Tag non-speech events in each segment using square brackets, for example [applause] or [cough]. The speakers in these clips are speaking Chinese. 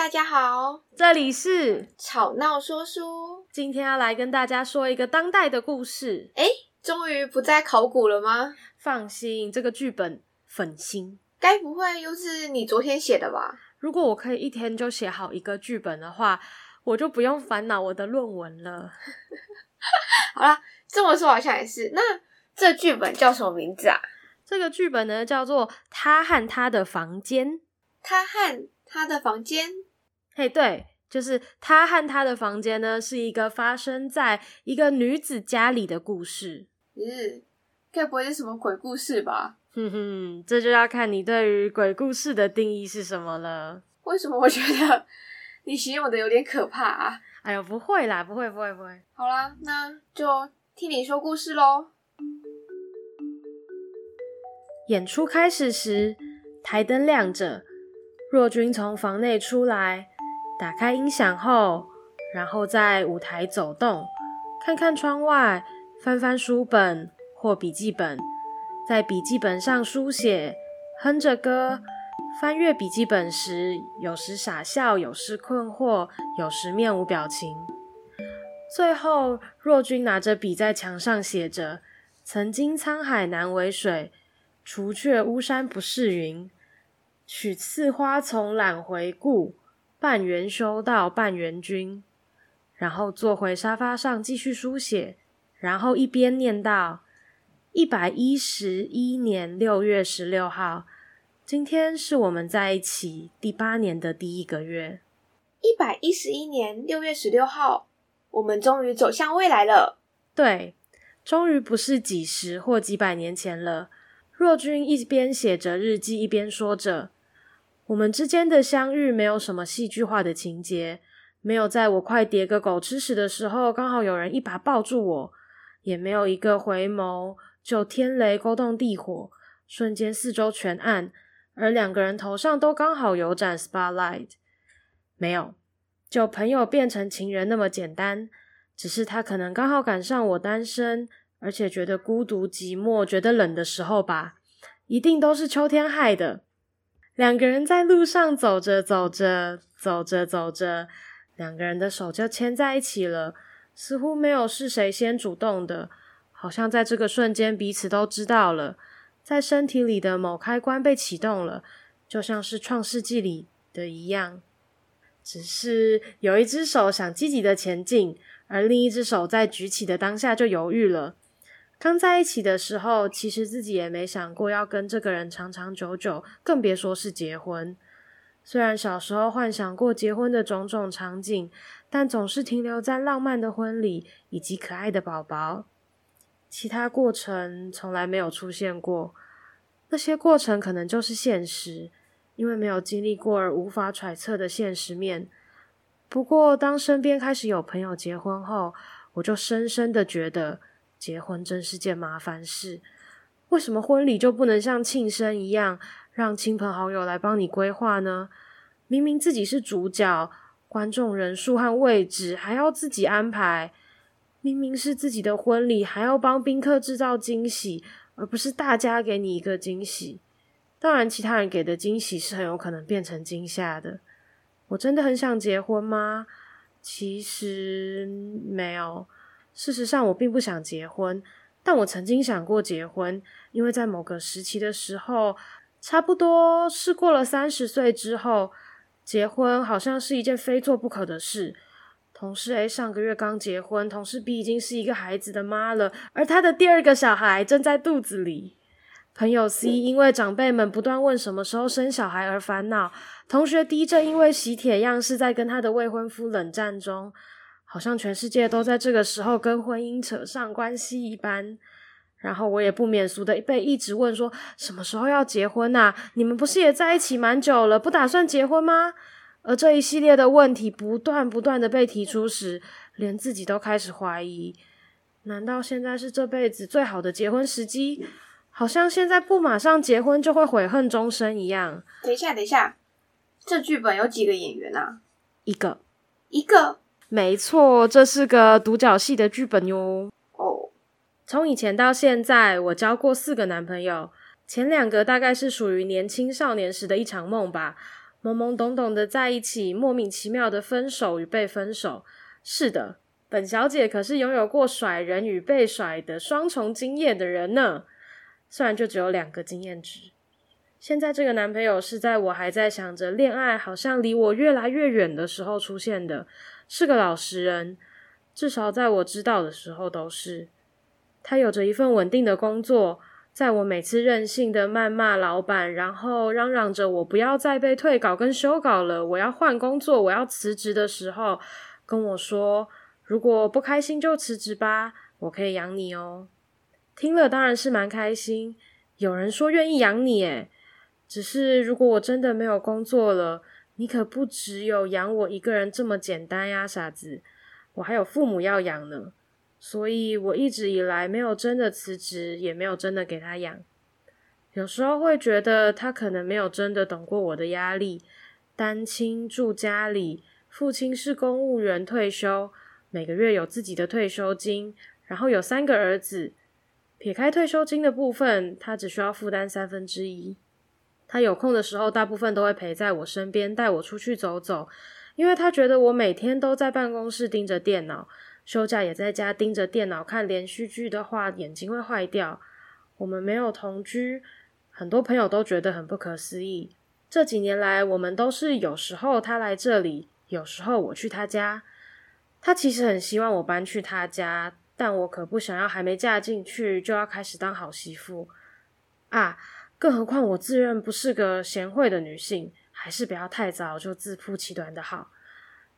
大家好，这里是吵闹说书。今天要来跟大家说一个当代的故事。哎，终于不再考古了吗？放心，这个剧本粉心。该不会又是你昨天写的吧？如果我可以一天就写好一个剧本的话，我就不用烦恼我的论文了。[laughs] 好啦，这么说好像也是。那这剧本叫什么名字啊？这个剧本呢，叫做《他和他的房间》。他和他的房间，嘿，对，就是他和他的房间呢，是一个发生在一个女子家里的故事。嗯，该不会是什么鬼故事吧？哼哼，这就要看你对于鬼故事的定义是什么了。为什么我觉得你形容的有点可怕啊？哎呦，不会啦，不会，不会，不会。好啦，那就听你说故事喽。演出开始时，台灯亮着。若君从房内出来，打开音响后，然后在舞台走动，看看窗外，翻翻书本或笔记本，在笔记本上书写，哼着歌。翻阅笔记本时，有时傻笑，有时困惑，有时面无表情。最后，若君拿着笔在墙上写着：“曾经沧海难为水，除却巫山不是云。”取次花丛懒回顾，半缘修道半缘君。然后坐回沙发上继续书写，然后一边念道：一百一十一年六月十六号，今天是我们在一起第八年的第一个月。一百一十一年六月十六号，我们终于走向未来了。对，终于不是几十或几百年前了。若君一边写着日记，一边说着。我们之间的相遇没有什么戏剧化的情节，没有在我快跌个狗吃屎的时候，刚好有人一把抱住我，也没有一个回眸就天雷勾动地火，瞬间四周全暗，而两个人头上都刚好有盏 spotlight。没有，就朋友变成情人那么简单，只是他可能刚好赶上我单身，而且觉得孤独寂寞，觉得冷的时候吧，一定都是秋天害的。两个人在路上走着走着，走着走着，两个人的手就牵在一起了。似乎没有是谁先主动的，好像在这个瞬间彼此都知道了，在身体里的某开关被启动了，就像是创世纪里的一样。只是有一只手想积极的前进，而另一只手在举起的当下就犹豫了。刚在一起的时候，其实自己也没想过要跟这个人长长久久，更别说是结婚。虽然小时候幻想过结婚的种种场景，但总是停留在浪漫的婚礼以及可爱的宝宝，其他过程从来没有出现过。那些过程可能就是现实，因为没有经历过而无法揣测的现实面。不过，当身边开始有朋友结婚后，我就深深的觉得。结婚真是件麻烦事，为什么婚礼就不能像庆生一样，让亲朋好友来帮你规划呢？明明自己是主角，观众人数和位置还要自己安排，明明是自己的婚礼，还要帮宾客制造惊喜，而不是大家给你一个惊喜。当然，其他人给的惊喜是很有可能变成惊吓的。我真的很想结婚吗？其实没有。事实上，我并不想结婚，但我曾经想过结婚，因为在某个时期的时候，差不多是过了三十岁之后，结婚好像是一件非做不可的事。同事 A 上个月刚结婚，同事 B 已经是一个孩子的妈了，而他的第二个小孩正在肚子里。朋友 C 因为长辈们不断问什么时候生小孩而烦恼，同学 D 正因为喜帖样式在跟他的未婚夫冷战中。好像全世界都在这个时候跟婚姻扯上关系一般，然后我也不免俗的被一直问说什么时候要结婚啊？你们不是也在一起蛮久了，不打算结婚吗？而这一系列的问题不断不断的被提出时，连自己都开始怀疑：难道现在是这辈子最好的结婚时机？好像现在不马上结婚就会悔恨终生一样。等一下，等一下，这剧本有几个演员啊？一个，一个。没错，这是个独角戏的剧本哟。哦，从以前到现在，我交过四个男朋友，前两个大概是属于年轻少年时的一场梦吧。懵懵懂懂的在一起，莫名其妙的分手与被分手。是的，本小姐可是拥有过甩人与被甩的双重经验的人呢。虽然就只有两个经验值。现在这个男朋友是在我还在想着恋爱好像离我越来越远的时候出现的，是个老实人，至少在我知道的时候都是。他有着一份稳定的工作。在我每次任性的谩骂老板，然后嚷嚷着我不要再被退稿跟修稿了，我要换工作，我要辞职的时候，跟我说：“如果不开心就辞职吧，我可以养你哦。”听了当然是蛮开心，有人说愿意养你，诶，只是如果我真的没有工作了，你可不只有养我一个人这么简单呀，傻子，我还有父母要养呢。所以我一直以来没有真的辞职，也没有真的给他养。有时候会觉得他可能没有真的懂过我的压力。单亲住家里，父亲是公务员退休，每个月有自己的退休金，然后有三个儿子。撇开退休金的部分，他只需要负担三分之一。他有空的时候，大部分都会陪在我身边，带我出去走走，因为他觉得我每天都在办公室盯着电脑。休假也在家盯着电脑看连续剧的话，眼睛会坏掉。我们没有同居，很多朋友都觉得很不可思议。这几年来，我们都是有时候他来这里，有时候我去他家。他其实很希望我搬去他家，但我可不想要还没嫁进去就要开始当好媳妇啊！更何况我自认不是个贤惠的女性，还是不要太早就自曝其短的好。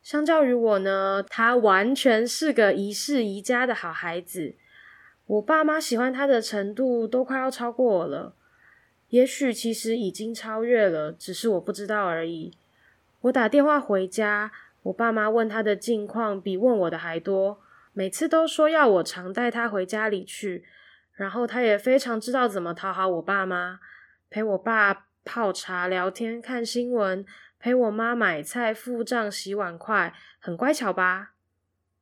相较于我呢，他完全是个宜室宜家的好孩子。我爸妈喜欢他的程度都快要超过我了，也许其实已经超越了，只是我不知道而已。我打电话回家，我爸妈问他的近况比问我的还多，每次都说要我常带他回家里去，然后他也非常知道怎么讨好我爸妈，陪我爸泡茶、聊天、看新闻。陪我妈买菜、付账、洗碗筷，很乖巧吧？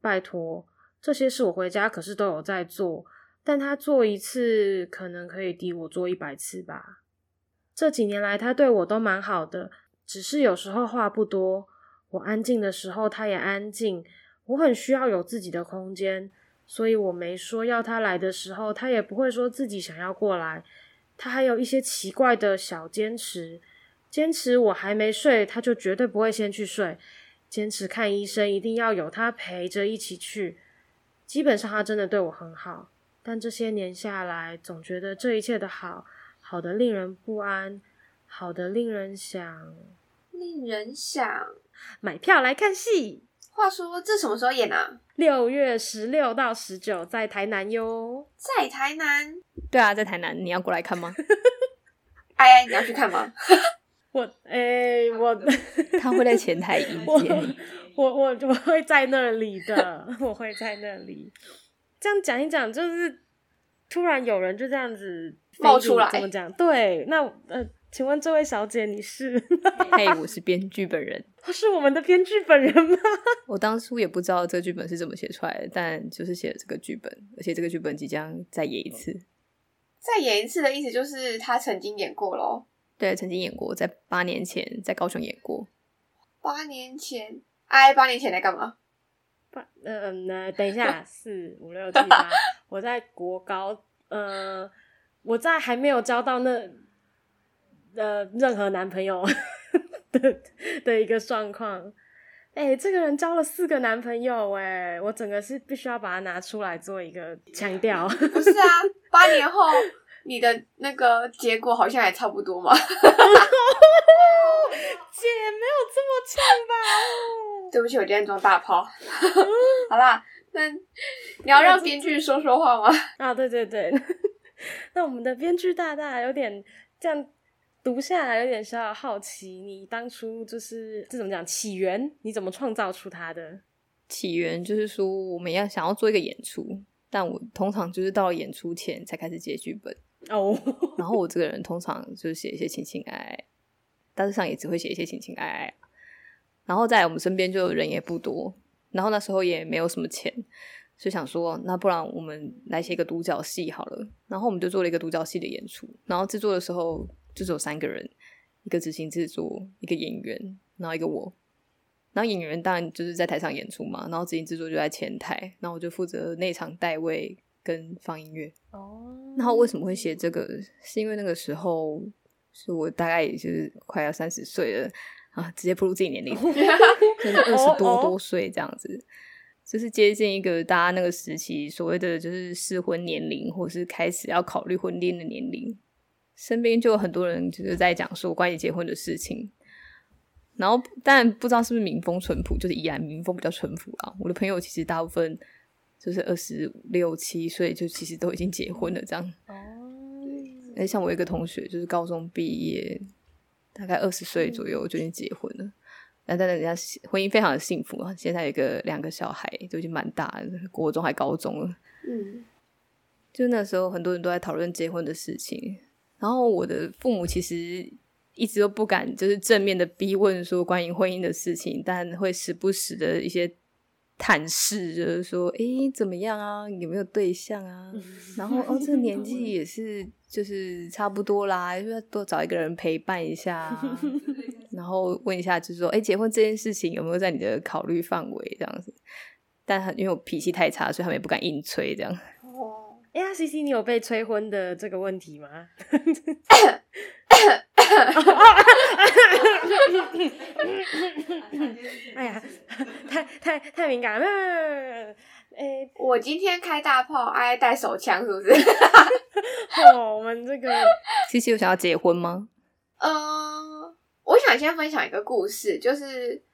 拜托，这些事我回家可是都有在做，但他做一次可能可以抵我做一百次吧。这几年来，他对我都蛮好的，只是有时候话不多。我安静的时候，他也安静。我很需要有自己的空间，所以我没说要他来的时候，他也不会说自己想要过来。他还有一些奇怪的小坚持。坚持我还没睡，他就绝对不会先去睡。坚持看医生，一定要有他陪着一起去。基本上他真的对我很好，但这些年下来，总觉得这一切的好，好的令人不安，好的令人想，令人想买票来看戏。话说这什么时候演啊？六月十六到十九在台南哟。在台南？对啊，在台南。你要过来看吗？哎 [laughs] 哎，你要去看吗？[laughs] 我哎、欸，我 [laughs] 他会在前台迎接你。我我我，我会在那里的，我会在那里。这样讲一讲，就是突然有人就这样子冒出来，怎么讲？对，那呃，请问这位小姐，你是？嘿，我是编剧本人。是我们的编剧本人吗？[laughs] 我当初也不知道这个剧本是怎么写出来的，但就是写了这个剧本，而且这个剧本即将再演一次。再演一次的意思就是他曾经演过咯。对，曾经演过，在八年前在高雄演过。八年前，哎，八年前在干嘛？八，嗯、呃，等一下，四五六七八，我在国高，呃，我在还没有交到那呃任何男朋友的 [laughs] 的一个状况。哎，这个人交了四个男朋友，哎，我整个是必须要把它拿出来做一个强调。[laughs] 不是啊，八年后。你的那个结果好像也差不多嘛，[laughs] 姐没有这么呛吧？对不起，我今天装大炮。好啦，那你要让编剧说说话吗？啊，对对对，那我们的编剧大大有点这样读下来，有点小小好奇，你当初就是这怎么讲起源？你怎么创造出它的？起源就是说，我们要想要做一个演出，但我通常就是到了演出前才开始写剧本。哦，然后我 [laughs] 这个人通常就是写一些情情爱爱，大致上也只会写一些情情爱爱。然后在我们身边就人也不多，然后那时候也没有什么钱，就想说，那不然我们来写一个独角戏好了。然后我们就做了一个独角戏的演出。然后制作的时候就只有三个人，一个执行制作，一个演员，然后一个我。然后演员当然就是在台上演出嘛，然后执行制作就在前台，然后我就负责内场带位跟放音乐。哦。然后为什么会写这个？是因为那个时候是我大概也就是快要三十岁了啊，直接步入自己年龄，[laughs] 就是二十多多岁这样子，就是接近一个大家那个时期所谓的就是适婚年龄，或是开始要考虑婚恋的年龄。身边就有很多人就是在讲说关于结婚的事情。然后，但不知道是不是民风淳朴，就是依然民风比较淳朴啊。我的朋友其实大部分就是二十六七岁，就其实都已经结婚了这样。哦。哎，像我一个同学，就是高中毕业，大概二十岁左右就已经结婚了。但但人家婚姻非常的幸福啊，现在有一个两个小孩，都已经蛮大了，国中还高中了。嗯。就那时候，很多人都在讨论结婚的事情。然后我的父母其实。一直都不敢，就是正面的逼问说关于婚姻的事情，但会时不时的一些探视，就是说，诶，怎么样啊？有没有对象啊？然后哦，这个年纪 [laughs] 也是，就是差不多啦，就要多找一个人陪伴一下啊。[laughs] 然后问一下，就是说，诶，结婚这件事情有没有在你的考虑范围？这样子，但因为我脾气太差，所以他们也不敢硬催这样。哎呀，CC，你有被催婚的这个问题吗？[laughs] 哎呀，太太太敏感了！哎，我今天开大炮，爱带手枪，是不是？[laughs] 哦，我们这个 [laughs] CC 有想要结婚吗？嗯、呃，我想先分享一个故事，就是。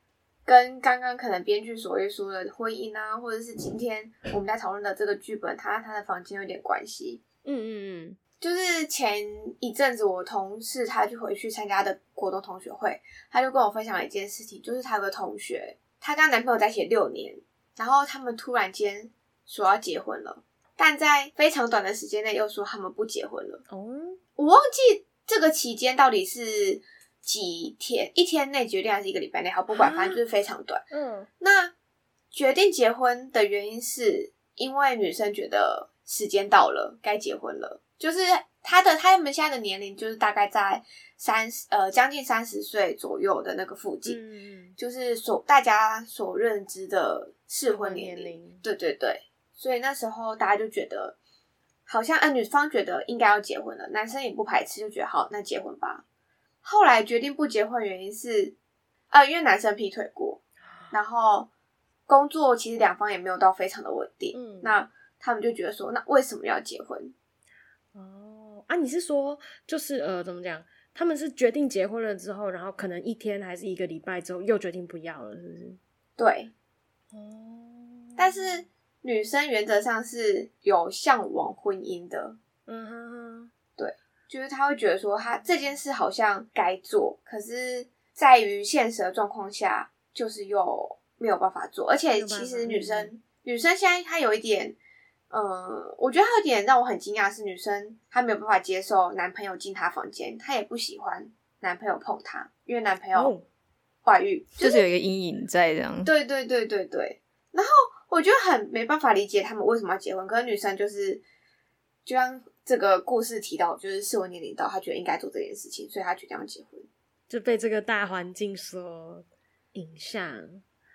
跟刚刚可能编剧所谓说的婚姻啊，或者是今天我们在讨论的这个剧本，他他的房间有点关系。嗯嗯嗯，就是前一阵子我同事他就回去参加的国中同学会，他就跟我分享了一件事情，就是他有个同学，他跟他男朋友在一起六年，然后他们突然间说要结婚了，但在非常短的时间内又说他们不结婚了。哦，我忘记这个期间到底是。几天？一天内决定还是一个礼拜内？好，不管，反正就是非常短。嗯，那决定结婚的原因是因为女生觉得时间到了，该结婚了。就是她的他们现在的年龄，就是大概在三十呃将近三十岁左右的那个附近。嗯，就是所大家所认知的适婚年龄。对对对，所以那时候大家就觉得好像，呃，女方觉得应该要结婚了，男生也不排斥，就觉得好，那结婚吧。后来决定不结婚，原因是，呃，因为男生劈腿过，然后工作其实两方也没有到非常的稳定，嗯，那他们就觉得说，那为什么要结婚？哦，啊，你是说，就是呃，怎么讲？他们是决定结婚了之后，然后可能一天还是一个礼拜之后又决定不要了，是不是？对，哦，但是女生原则上是有向往婚姻的，嗯哼哼。就是他会觉得说，他这件事好像该做，可是在于现实的状况下，就是又没有办法做。而且其实女生，女生现在她有一点，呃，我觉得她有点让我很惊讶，是女生她没有办法接受男朋友进她房间，她也不喜欢男朋友碰她，因为男朋友怀孕，就是、就是有一个阴影在这样。对对对对对。然后我觉得很没办法理解他们为什么要结婚，可是女生就是就像。这个故事提到，就是适婚年龄到，他觉得应该做这件事情，所以他决定要结婚，就被这个大环境所影响。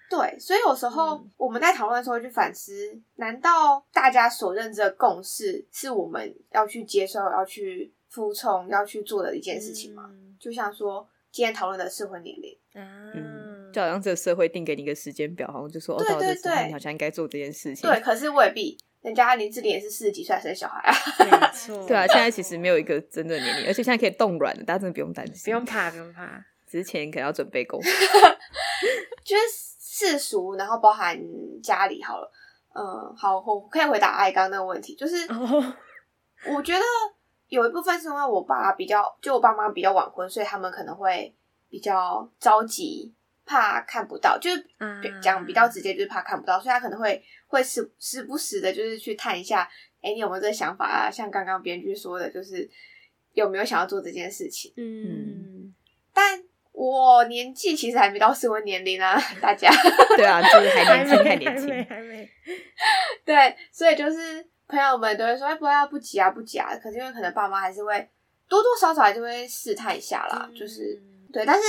对，所以有时候我们在讨论的时候去反思，嗯，难道大家所认知的共识是我们要去接受、要去服从、要去做的一件事情吗？嗯，就像说今天讨论的适婚年龄，嗯，就好像这个社会定给你一个时间表，好像就说对对对，哦，到这时候你好像应该做这件事情。对，可是未必。人家林志玲也是四十几岁生小孩啊，[laughs] 没错。对啊，现在其实没有一个真的年龄，而且现在可以冻卵，大家真的不用担心，不用怕，不用怕。[laughs] 只是钱可能要准备够，[laughs] 就是世俗，然后包含家里好了。嗯，好，我可以回答爱刚那个问题，就是我觉得有一部分是因为我爸比较，就我爸妈比较晚婚，所以他们可能会比较着急。怕看不到，就是讲比较直接，就是怕看不到，所以他可能会会时时不时的，就是去探一下，哎，你有没有这个想法啊？像刚刚编剧说的，就是有没有想要做这件事情？嗯，但我年纪其实还没到适婚年龄啊，[laughs] 大家 [laughs] 对啊，就是还年轻，还年轻，还没，还没，[laughs] 对，所以就是朋友们都会说，哎，不要不急啊，不急啊。可是因为可能爸妈还是会多多少少还是会试探一下啦，嗯、就是对。但是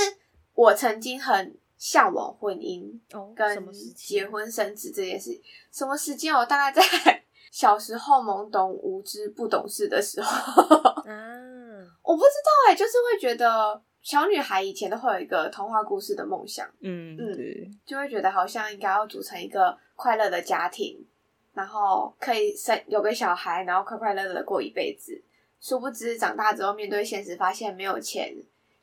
我曾经很向往婚姻，跟结婚生子这件事。什么时间？我大概在 [laughs] 小时候懵懂无知、不懂事的时候。嗯，我不知道哎、欸，就是会觉得小女孩以前都会有一个童话故事的梦想。嗯嗯，就会觉得好像应该要组成一个快乐的家庭，然后可以生有个小孩，然后快快乐乐的过一辈子。殊不知长大之后面对现实，发现没有钱，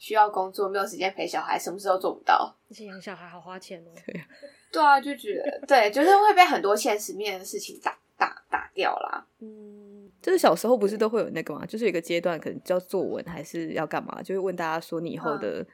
需要工作，没有时间陪小孩，什么事都做不到。而且养小孩好花钱哦。对，[laughs] 对啊，就觉得对，就是会被很多现实面的事情打打打掉啦。嗯，就是小时候不是都会有那个嘛，就是有一个阶段可能叫作文还是要干嘛，就会问大家说你以后的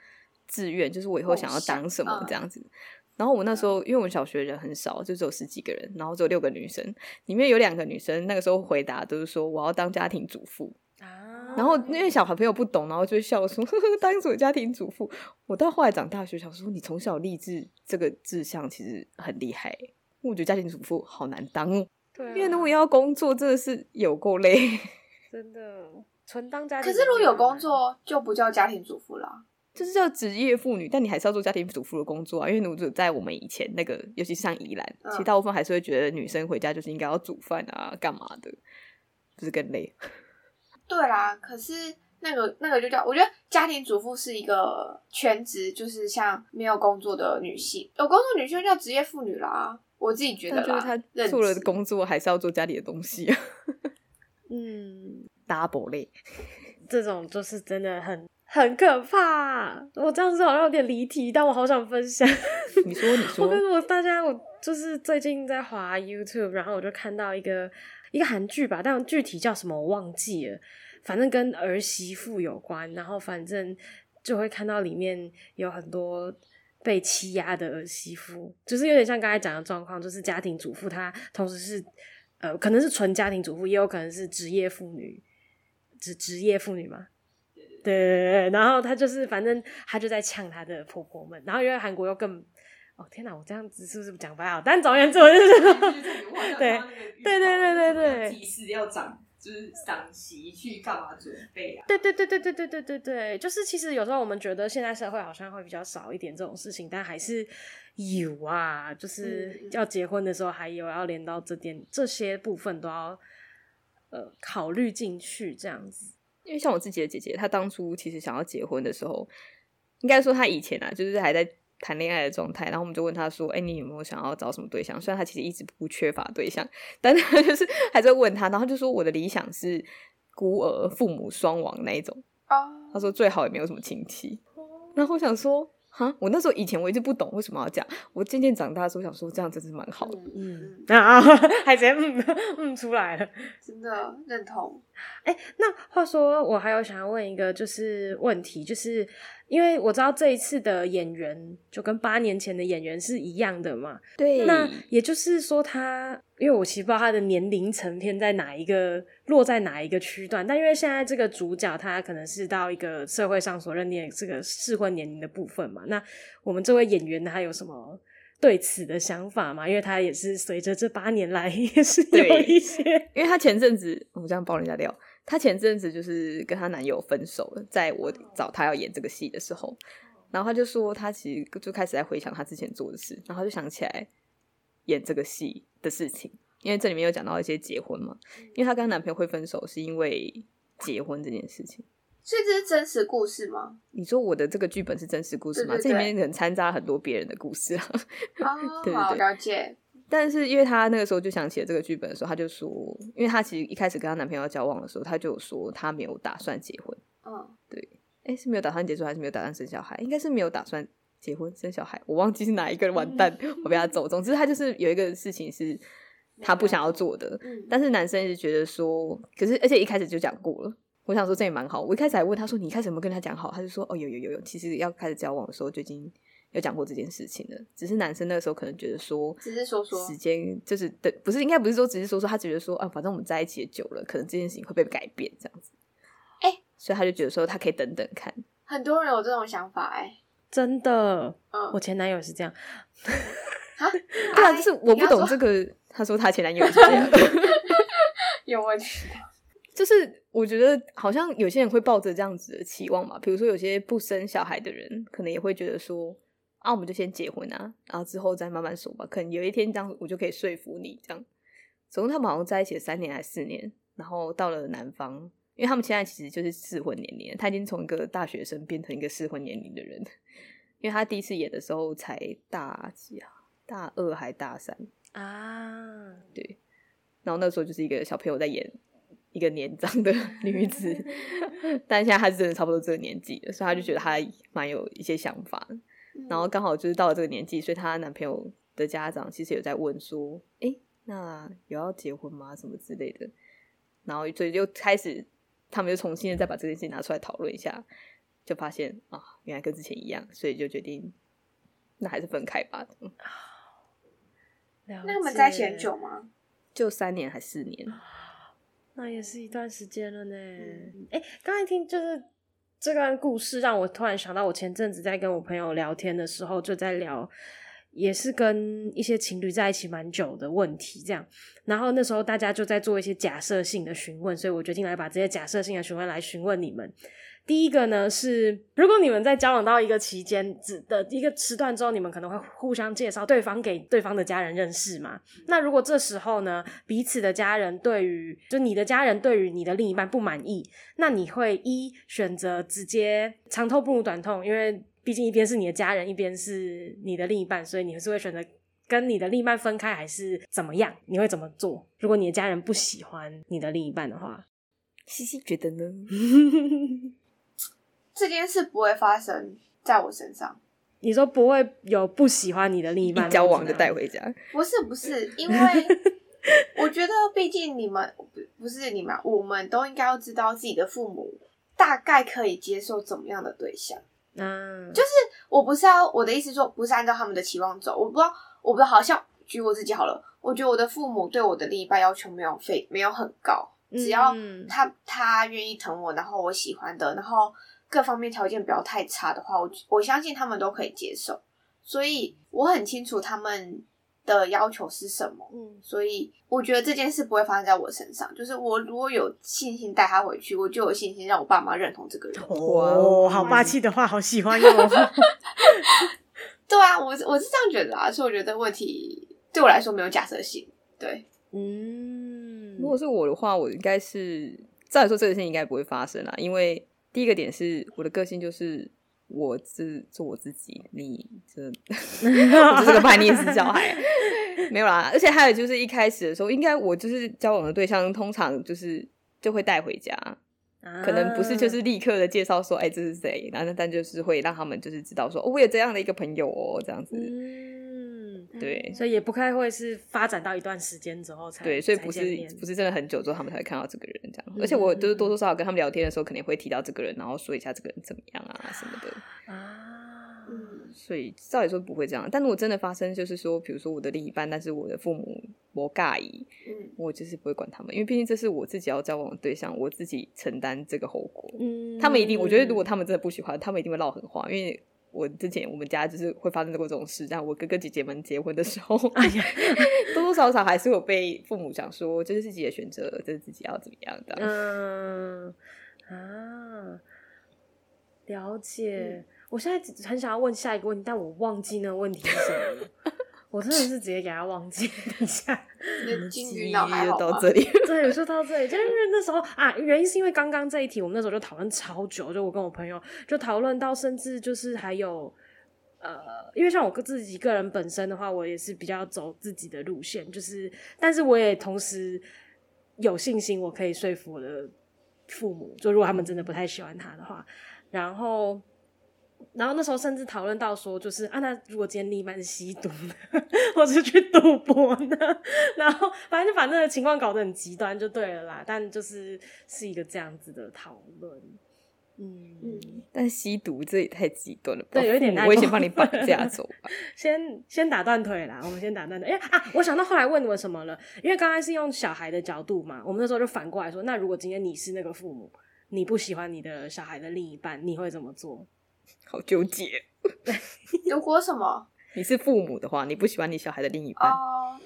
志愿，嗯、就是我以后想要当什么这样子。嗯、然后我那时候因为我们小学人很少，就只有十几个人，然后只有六个女生，里面有两个女生那个时候回答都是说我要当家庭主妇。啊，然后因为小朋友不懂，然后就笑说：“呵呵，当什么家庭主妇？”我到后来长大学，想说你从小立志这个志向其实很厉害。我觉得家庭主妇好难当哦，对啊，因为如果要工作，真的是有够累，[laughs] 真的纯当家庭。可是如果有工作，就不叫家庭主妇啦，就是叫职业妇女。但你还是要做家庭主妇的工作啊，因为如果在我们以前那个，尤其是像宜兰，嗯、其实大部分还是会觉得女生回家就是应该要煮饭啊，干嘛的，就是更累。对啦，可是那个那个就叫，我觉得家庭主妇是一个全职，就是像没有工作的女性，有工作女性就叫职业妇女啦。我自己觉得啦，就是她做了工作还是要做家里的东西啊。[laughs] 嗯，double 累，[laughs] 这种就是真的很很可怕。我这样子好像有点离题，但我好想分享。[laughs] 你说，你说，我跟我大家，我就是最近在滑 YouTube，然后我就看到一个。一个韩剧吧，但具体叫什么我忘记了。反正跟儿媳妇有关，然后反正就会看到里面有很多被欺压的儿媳妇，就是有点像刚才讲的状况，就是家庭主妇，她同时是呃，可能是纯家庭主妇，也有可能是职业妇女，职职业妇女嘛。对对对，然后她就是，反正她就在呛她的婆婆们，然后因为韩国又更。哦天哪，我这样子是不是讲不好？但总而言之，我就是 [laughs] 对对对对对对，提示要长就是长媳去干嘛准备啊？对对对对对对对对对，就是其实有时候我们觉得现在社会好像会比较少一点这种事情，但还是有啊，就是要结婚的时候还有要连到这点这些部分都要呃考虑进去这样子。因为像我自己的姐姐，她当初其实想要结婚的时候，应该说她以前啊，就是还在。谈恋爱的状态，然后我们就问他说：“哎、欸，你有没有想要找什么对象？”虽然他其实一直不缺乏对象，但他 [laughs] 就是还在问他，然后他就说：“我的理想是孤儿，父母双亡那一种。”他说最好也没有什么亲戚。然后我想说。哈，我那时候以前我一直不懂为什么要这样，我渐渐长大的时候想说这样真是蛮好的。嗯，啊，[laughs] 还直接嗯嗯出来了，真的认同。哎、欸，那话说我还有想要问一个就是问题，就是因为我知道这一次的演员就跟八年前的演员是一样的嘛？对。那也就是说他，因为我其实不知道他的年龄层偏在哪一个。落在哪一个区段？但因为现在这个主角他可能是到一个社会上所认定的这个适婚年龄的部分嘛，那我们这位演员他有什么对此的想法嘛？因为他也是随着这八年来 [laughs] 也是有一些，因为他前阵子我这样爆人家料，他前阵子就是跟她男友分手了，在我找她要演这个戏的时候，然后她就说她其实就开始在回想她之前做的事，然后就想起来演这个戏的事情。因为这里面有讲到一些结婚嘛，因为她跟她男朋友会分手是因为结婚这件事情，所以这是真实故事吗？你说我的这个剧本是真实故事吗？对对对，这里面可能掺杂很多别人的故事啊。哦，[laughs] 对对对，好了解。但是因为她那个时候就想起了这个剧本的时候，她就说，因为她其实一开始跟她男朋友交往的时候，她就说她没有打算结婚。嗯，对，哎，是没有打算结婚还是没有打算生小孩？应该是没有打算结婚生小孩，我忘记是哪一个人完蛋，[laughs] 我被他走。总之，他就是有一个事情是。他不想要做的，嗯、但是男生一直觉得说，可是而且一开始就讲过了。我想说这也蛮好。我一开始还问他说：“你一开始有没有跟他讲好？”他就说：“哦，有有有有。”其实要开始交往的时候就已经有讲过这件事情的。只是男生那个时候可能觉得说，只是说说时间就是等，不是应该不是说只是说说，他觉得说啊，反正我们在一起也久了，可能这件事情会被改变这样子。哎、欸，所以他就觉得说他可以等等看。很多人有这种想法、欸，哎，真的。嗯，我前男友是这样。啊，[laughs] 对啊，就是我不懂这个。[laughs] 他说他前男友是这样，[laughs] 有问题。就是我觉得好像有些人会抱着这样子的期望嘛，比如说有些不生小孩的人，可能也会觉得说，啊，我们就先结婚啊，然后之后再慢慢说吧。可能有一天这样，我就可以说服你这样。总共他们好像在一起了三年还是四年，然后到了南方，因为他们现在其实就是适婚年龄，他已经从一个大学生变成一个适婚年龄的人。因为他第一次演的时候才大几啊，大二还大三啊？对，然后那时候就是一个小朋友在演一个年长的 [laughs] 女子，但现在他是真的差不多这个年纪了，所以他就觉得他蛮有一些想法。然后刚好就是到了这个年纪，所以她男朋友的家长其实有在问说：“哎，那有要结婚吗？什么之类的？”然后所以就开始他们就重新的再把这件事情拿出来讨论一下。就发现啊，原来跟之前一样，所以就决定那还是分开吧。[sighs] 那他们在一起很久吗？[laughs] 就三年还四年？那也是一段时间了呢。哎、嗯，刚才听就是这段故事，让我突然想到，我前阵子在跟我朋友聊天的时候，就在聊，也是跟一些情侣在一起蛮久的问题，这样。然后那时候大家就在做一些假设性的询问，所以我决定来把这些假设性的询问来询问你们。第一个呢是，如果你们在交往到一个期间只的一个时段之后，你们可能会互相介绍对方给对方的家人认识嘛。那如果这时候呢，彼此的家人对于就你的家人对于你的另一半不满意，那你会一选择直接长痛不如短痛，因为毕竟一边是你的家人，一边是你的另一半，所以你是会选择跟你的另一半分开，还是怎么样？你会怎么做？如果你的家人不喜欢你的另一半的话，西西觉得呢？这件事不会发生在我身上。你说不会有不喜欢你的另一半交往就带回家？不是不 [laughs] 是，因为我觉得毕竟你们不不是你们，我们都应该要知道自己的父母大概可以接受怎么样的对象。嗯，就是我不是要我的意思说不是按照他们的期望走。我不知道，我不知道，好像举我自己好了。我觉得我的父母对我的另一半要求没有非没有很高，只要他他愿意疼我，然后我喜欢的，然后。各方面条件不要太差的话，我我相信他们都可以接受，所以我很清楚他们的要求是什么，嗯，所以我觉得这件事不会发生在我身上。就是我如果有信心带他回去，我就有信心让我爸妈认同这个人。哦，好霸气的话，好喜欢哟。[laughs] 对啊，我我是这样觉得啊，所以我觉得问题对我来说没有假设性。对，嗯，如果是我的话，我应该是照理说这个事情应该不会发生啦，因为。第一个点是我的个性就是我自做我自己，你这 [laughs] 我是个叛逆式小孩，没有啦。而且还有就是一开始的时候，应该我就是交往的对象，通常就是就会带回家，啊、可能不是就是立刻的介绍说，哎，这是谁？然后但就是会让他们就是知道说，哦，我有这样的一个朋友哦，这样子。嗯对，所以也不太会是发展到一段时间之后才对，所以不是不是真的很久之后他们才会看到这个人这样。嗯、而且我就是多多少少跟他们聊天的时候，肯定会提到这个人，然后说一下这个人怎么样啊什么的啊。嗯，所以照理说不会这样，但如果真的发生，就是说，比如说我的另一半，但是我的父母我介意，嗯，我就是不会管他们，因为毕竟这是我自己要交往的对象，我自己承担这个后果。嗯，他们一定，我觉得如果他们真的不喜欢，他们一定会撂狠话，因为。我之前我们家就是会发生过这种事，但我哥哥姐姐们结婚的时候，哎呀，多多少少还是有被父母讲说，这是自己的选择，这是自己要怎么样的。嗯啊，了解。嗯、我现在很想要问下一个问题，但我忘记那个问题是什么了。[laughs] 我真的是直接给他忘记，等一下，[laughs] 金鱼脑还好到这里，[laughs] 对，就到这里，就是那时候啊，原因是因为刚刚这一题，我们那时候就讨论超久，就我跟我朋友就讨论到，甚至就是还有呃，因为像我自己个人本身的话，我也是比较走自己的路线，就是，但是我也同时有信心，我可以说服我的父母，就如果他们真的不太喜欢他的话，然后。然后那时候甚至讨论到说，就是啊，那如果今天另一半是吸毒呢，[laughs] 或是去赌博呢？然后反正就把那个情况搞得很极端就对了啦。但就是是一个这样子的讨论，嗯嗯。但吸毒这也太极端了吧？对，有一点难。我也先帮你绑架 [laughs] 走吧。先先打断腿啦，我们先打断腿。哎啊，我想到后来问我什么了？因为刚才是用小孩的角度嘛，我们那时候就反过来说，那如果今天你是那个父母，你不喜欢你的小孩的另一半，你会怎么做？好纠结。如果什么？[laughs] 你是父母的话，你不喜欢你小孩的另一半？Uh...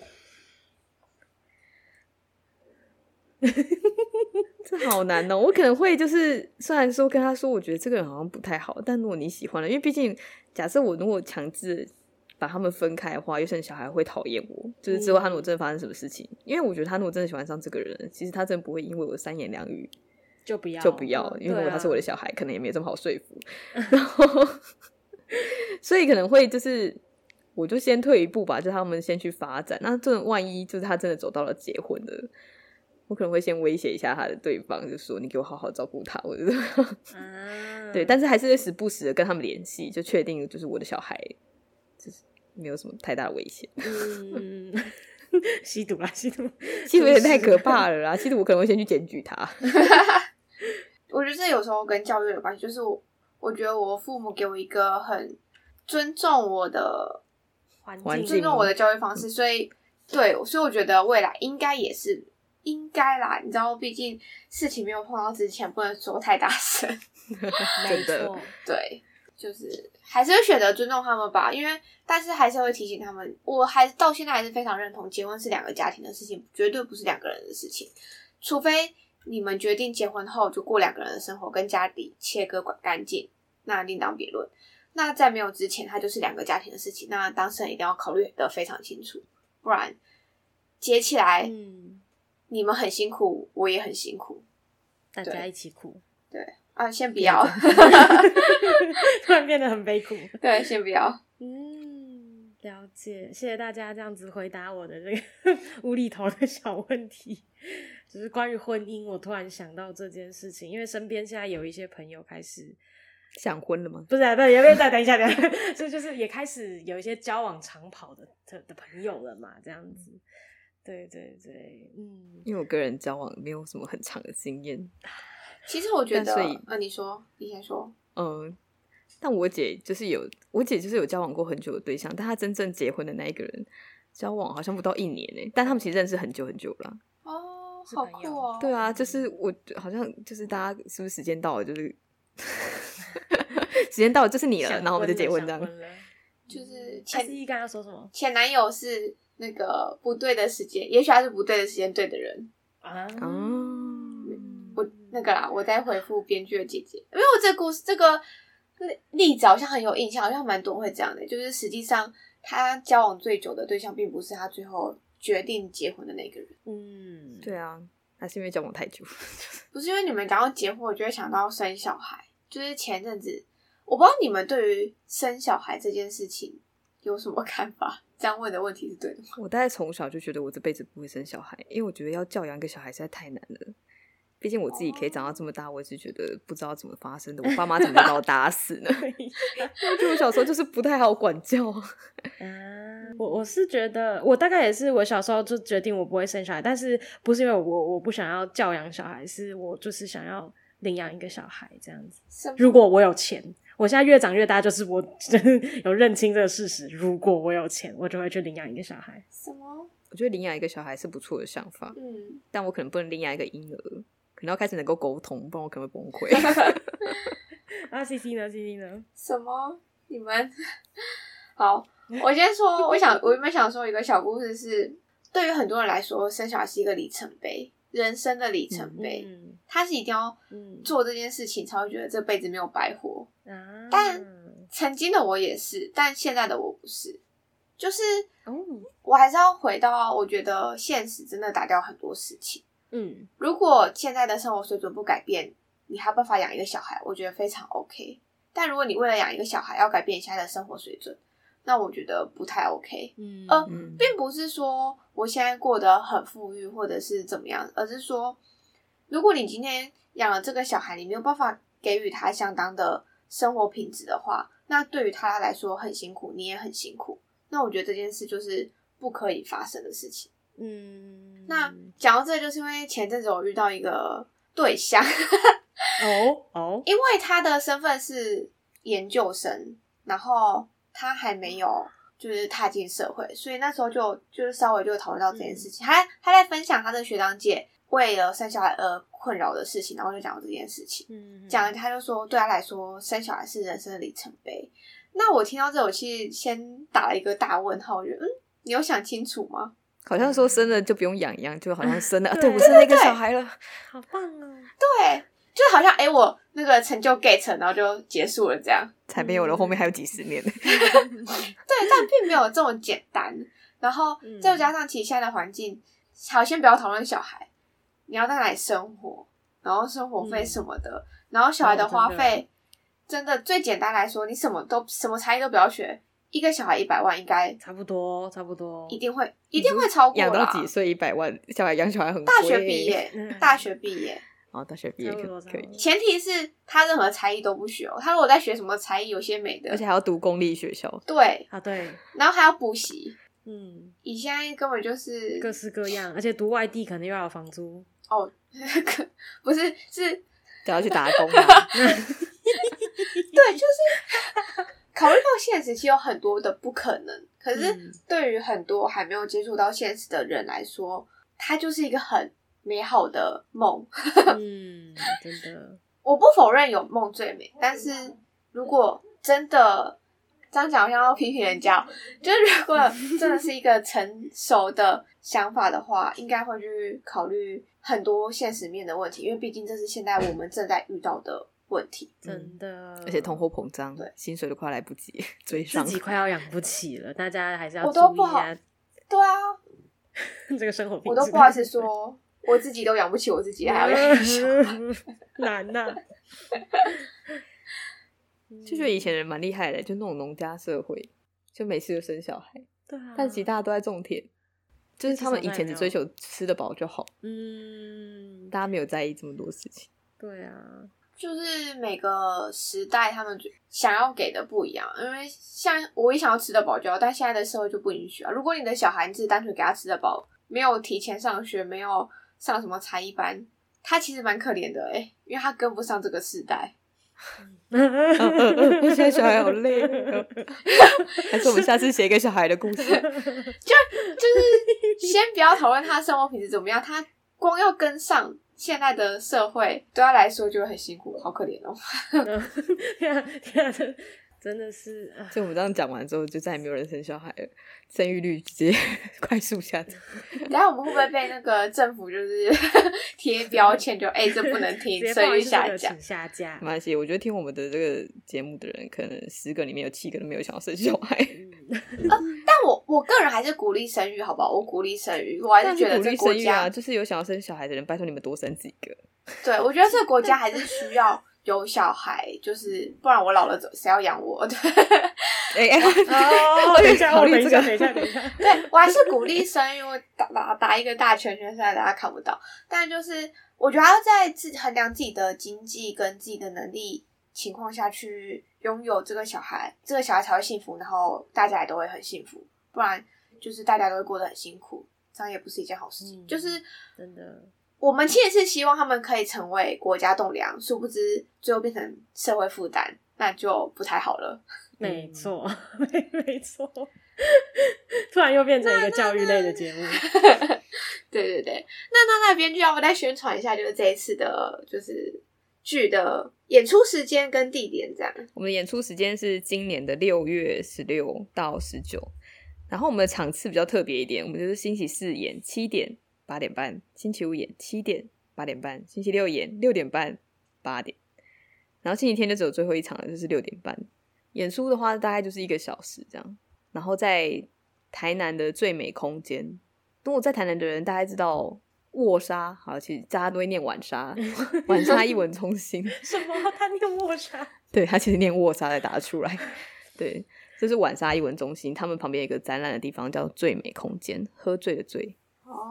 [laughs] 这好难哦。我可能会就是，虽然说跟他说，我觉得这个人好像不太好，但如果你喜欢了，因为毕竟假设我如果强制把他们分开的话，有些小孩会讨厌我。就是之后他如果真的发生什么事情，嗯、因为我觉得他如果真的喜欢上这个人，其实他真的不会因为我三言两语就不要就不要，因为如果他是我的小孩，啊、可能也没这么好说服。然后，[laughs] 所以可能会就是。我就先退一步吧，就他们先去发展。那这万一就是他真的走到了结婚的，我可能会先威胁一下他的对方，就说你给我好好照顾他，或者是、嗯、对。但是还是会时不时的跟他们联系，就确定就是我的小孩，就是没有什么太大的危险。嗯，[laughs] 吸毒啦，吸毒，吸毒有点太可怕了啦！吸毒我可能会先去检举他。[laughs] 我觉得这有时候跟教育有关系，就是我我觉得我父母给我一个很尊重我的环境。尊重我的教育方式，所以对，所以我觉得未来应该也是应该啦。你知道，毕竟事情没有碰到之前，不能说太大声。[laughs] 没错，对，就是还是会选择尊重他们吧。因为，但是还是会提醒他们，我还到现在还是非常认同，结婚是两个家庭的事情，绝对不是两个人的事情。除非你们决定结婚后就过两个人的生活，跟家里切割干净，那另当别论。那在没有之前，它就是两个家庭的事情。那当事人一定要考虑的非常清楚，不然结起来，嗯，你们很辛苦，我也很辛苦，大家一起苦。对啊，先不要，[laughs] 突然变得很悲苦。对，先不要。嗯，了解，谢谢大家这样子回答我的这个 [laughs] 无厘头的小问题，就是关于婚姻。我突然想到这件事情，因为身边现在有一些朋友开始。想婚了吗？不是、啊，不是，要不要再等一下？等一下，[laughs] 所以就是也开始有一些交往长跑的的的朋友了嘛，这样子。对对对，嗯，因为我个人交往没有什么很长的经验。[sighs] 其实我觉得，呃，你说，你先说。嗯，但我姐就是有，我姐就是有交往过很久的对象，但她真正结婚的那一个人，交往好像不到一年呢，但他们其实认识很久很久了。哦，好酷哦！对啊，就是我好像就是大家是不是时间到了，就是。[laughs] 时间到了，就是你了，然后我们就结婚这样。[laughs] 就是前一刚刚说什么？前男友是那个不对的时间，也许他是不对的时间对的人啊。嗯我那个啦，我在回复编剧的姐姐，因为我这个故事这个例子好像很有印象，好像蛮多会这样的。就是实际上他交往最久的对象，并不是他最后决定结婚的那个人。嗯，对啊。还是因为交往太久，[laughs] 不是因为你们讲到结婚，我就会想到生小孩。就是前阵子，我不知道你们对于生小孩这件事情有什么 [laughs] 看法？这样问的问题是对的吗？我大概从小就觉得我这辈子不会生小孩，因为我觉得要教养一个小孩实在太难了。毕竟我自己可以长到这么大，我也是觉得不知道怎么发生的。我爸妈怎么把我打死呢？我觉得我小时候就是不太好管教。[laughs] 嗯，我我是觉得，我大概也是，我小时候就决定我不会生小孩，但是不是因为我我不想要教养小孩，是我就是想要领养一个小孩这样子。如果我有钱，我现在越长越大，就是我 [laughs] 有认清这个事实。如果我有钱，我就会去领养一个小孩。什么？我觉得领养一个小孩是不错的想法。嗯，但我可能不能领养一个婴儿。可能要开始能够沟通，不然我可能会崩溃。[laughs] 啊，C C 呢？C C 呢？什么？你们 [laughs] 好？我先说，我想，我原本想说一个小故事是，是对于很多人来说，生小孩是一个里程碑，人生的里程碑。嗯，他是一定要做这件事情，才会觉得这辈子没有白活。嗯，但曾经的我也是，但现在的我不是。就是，我还是要回到，我觉得现实真的打掉很多事情。嗯，如果现在的生活水准不改变，你还办法养一个小孩，我觉得非常 OK。但如果你为了养一个小孩要改变现在的生活水准，那我觉得不太 OK。嗯，呃，并不是说我现在过得很富裕或者是怎么样，而是说，如果你今天养了这个小孩，你没有办法给予他相当的生活品质的话，那对于他来说很辛苦，你也很辛苦。那我觉得这件事就是不可以发生的事情。嗯，那讲到这，就是因为前阵子我遇到一个对象，[laughs] 哦哦，因为他的身份是研究生，然后他还没有就是踏进社会，所以那时候就就是稍微就讨论到这件事情，他、嗯、他在分享他的学长姐为了生小孩而困扰的事情，然后就讲到这件事情，嗯，讲他就说对他来说生小孩是人生的里程碑。那我听到这，我其实先打了一个大问号，我觉得嗯，你有想清楚吗？好像说生了就不用养一样，就好像生了，对 [laughs] 对，我生了一个小孩了，好棒哦！对，就好像哎、欸，我那个成就 get 然后就结束了这样。才没有了，后面还有几十年。[laughs] 对，但并没有这么简单。然后再加上其实现在的环境，好，先不要讨论小孩，你要在哪里生活，然后生活费什么的，嗯、然后小孩的花费，真的最简单来说，你什么都什么才艺都不要学，一个小孩一百万应该差不多，差不多，一定会一定会超过。养到几岁一百万？小孩养小孩很贵。[laughs] 大学毕业，大学毕业。哦，大学毕业可以，前提是他任何才艺都不学哦。他如果在学什么才艺，有些美的，而且还要读公立学校。对啊，对，然后还要补习。嗯，你现在根本就是各式各样，而且读外地可能又要房租哦。[laughs] 可不是，是都要去打工啊。[laughs] 对，就是考虑到现实，其实有很多的不可能。可是对于很多还没有接触到现实的人来说，它就是一个很。美好的梦，[laughs] 嗯，真的，我不否认有梦最美，但是如果真的这样讲，好像要批评人家，就是如果真的是一个成熟的想法的话，应该会去考虑很多现实面的问题，因为毕竟这是现在我们正在遇到的问题，真的，而且通货膨胀，对，薪水都快来不及 [laughs] 追上，自己快要养不起了，大家还是要我都不好，对啊，[laughs] 这个生活我都不好意思说。我自己都养不起我自己，还要养小孩，[laughs] 难呐、啊！就觉得以前人蛮厉害的，就那种农家社会，就每次就生小孩。对啊，但其实大家都在种田，就是他们以前只追求吃得饱就好。嗯，大家没有在意这么多事情。对啊，就是每个时代他们想要给的不一样，因为像我也想要吃得饱就好，但现在的社会就不允许啊。如果你的小孩只是单纯给他吃得饱，没有提前上学，没有。上什么才艺班，他其实蛮可怜的哎、欸，因为他跟不上这个时代。现在小孩好累，[laughs] 还是我们下次写一个小孩的故事？就就是先不要讨论他生活品质怎么样，他光要跟上现在的社会，对他来说就很辛苦，好可怜哦。天啊天啊！真的是，就我们这样讲完之后，就再也没有人生小孩了，生育率直接 [laughs] 快速下降。等下我们会不会被那个政府就是 [laughs] 贴标签，就哎、欸，这不能听，生育下降，下降。没关系，我觉得听我们的这个节目的人，可能十个里面有七个都没有想要生小孩。[laughs] 呃、但我我个人还是鼓励生育，好不好？我鼓励生育，我还是觉得这个国家啊，就是有想要生小孩的人，拜托你们多生几个。对，我觉得这个国家还是需要。有小孩，就是不然我老了谁要养我？[laughs] [laughs] 对，等一下，等一下，等一下，等一下。对，我还是鼓励生育，我打打打一个大圈圈，虽然大家看不到，但就是我觉得要在自衡量自己的经济跟自己的能力情况下去拥有这个小孩，这个小孩才会幸福，然后大家也都会很幸福，不然就是大家都会过得很辛苦，这样也不是一件好事情。嗯、就是真的。我们其实是希望他们可以成为国家栋梁，殊不知最后变成社会负担，那就不太好了。没错，[laughs] 没没错，[laughs] 突然又变成一个教育类的节目。[laughs] 对对对，那那那编剧要不再宣传一下，就是这一次的，就是剧的演出时间跟地点这样。我们演出时间是今年的六月十六到十九，然后我们的场次比较特别一点，我们就是星期四演七点。八点半，星期五演七点八点半，星期六演六点半八点，然后星期天就只有最后一场了，就是六点半。演出的话大概就是一个小时这样。然后在台南的最美空间，如果在台南的人大概知道卧沙，好，其实大家都会念晚沙，[laughs] 晚沙艺文中心。[laughs] 什么？他念卧沙？对，他其实念卧沙才打出来。对，这是晚沙艺文中心，他们旁边有一个展览的地方叫最美空间，喝醉的醉。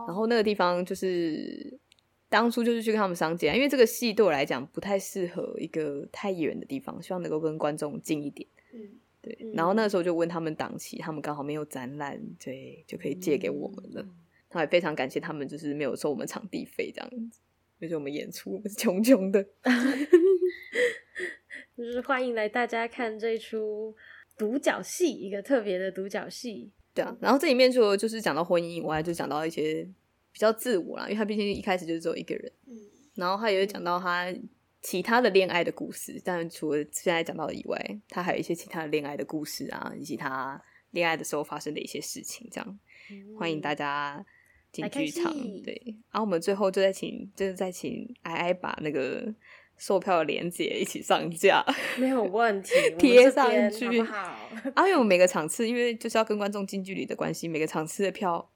然后那个地方就是当初就是去跟他们商检，因为这个戏对我来讲不太适合一个太远的地方，希望能够跟观众近一点。嗯，对。然后那个时候就问他们档期，他们刚好没有展览，对，就可以借给我们了。他也非常感谢他们，就是没有收我们场地费这样子，就是我们演出是穷穷的，[laughs] 就是欢迎来大家看这出独角戏，一个特别的独角戏。对啊，然后这里面除了就是讲到婚姻以外，就讲到一些比较自我啦，因为他毕竟一开始就是只有一个人，嗯，然后他也会讲到他其他的恋爱的故事，但除了现在讲到的以外，他还有一些其他的恋爱的故事啊，以及他恋爱的时候发生的一些事情，这样、嗯、欢迎大家进剧场。对，然后我们最后就再请，就是再请爱爱把那个售票的链接一起上架，[laughs] 没有问题，贴上去。好，好，[laughs] 啊，因为我每个场次，因为就是要跟观众近距离的关系，每个场次的票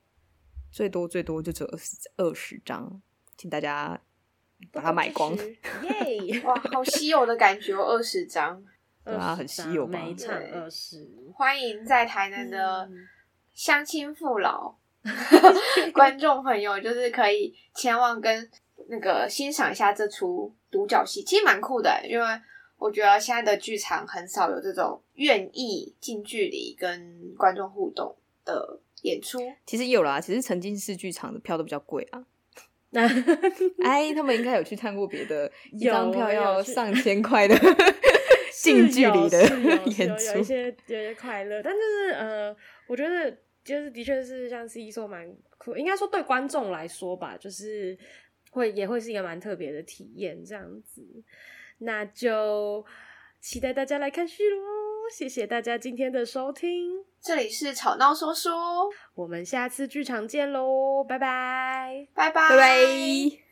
最多最多就只有二十二十张，请大家把它买光。[laughs] 耶！哇，好稀有的感觉，二十张。对啊，很稀有吧？每场二十，欢迎在台南的乡亲父老、嗯、观众朋友，就是可以前往跟那个欣赏一下这出独角戏，其实蛮酷的，因为我觉得现在的剧场很少有这种愿意近距离跟观众互动的演出。其实有啦，其实沉浸式剧场的票都比较贵啊。[laughs] 哎，他们应该有去看过别的，一张票要上千块的。[laughs] 近距离的 [laughs] 演出，有一些有一些快乐，但就是呃，我觉得就是的确是像 C 说蛮酷，应该说对观众来说吧，就是会也会是一个蛮特别的体验这样子。那就期待大家来看剧喽！谢谢大家今天的收听，这里是吵闹说书，我们下次剧场见喽，拜拜，拜拜，拜拜。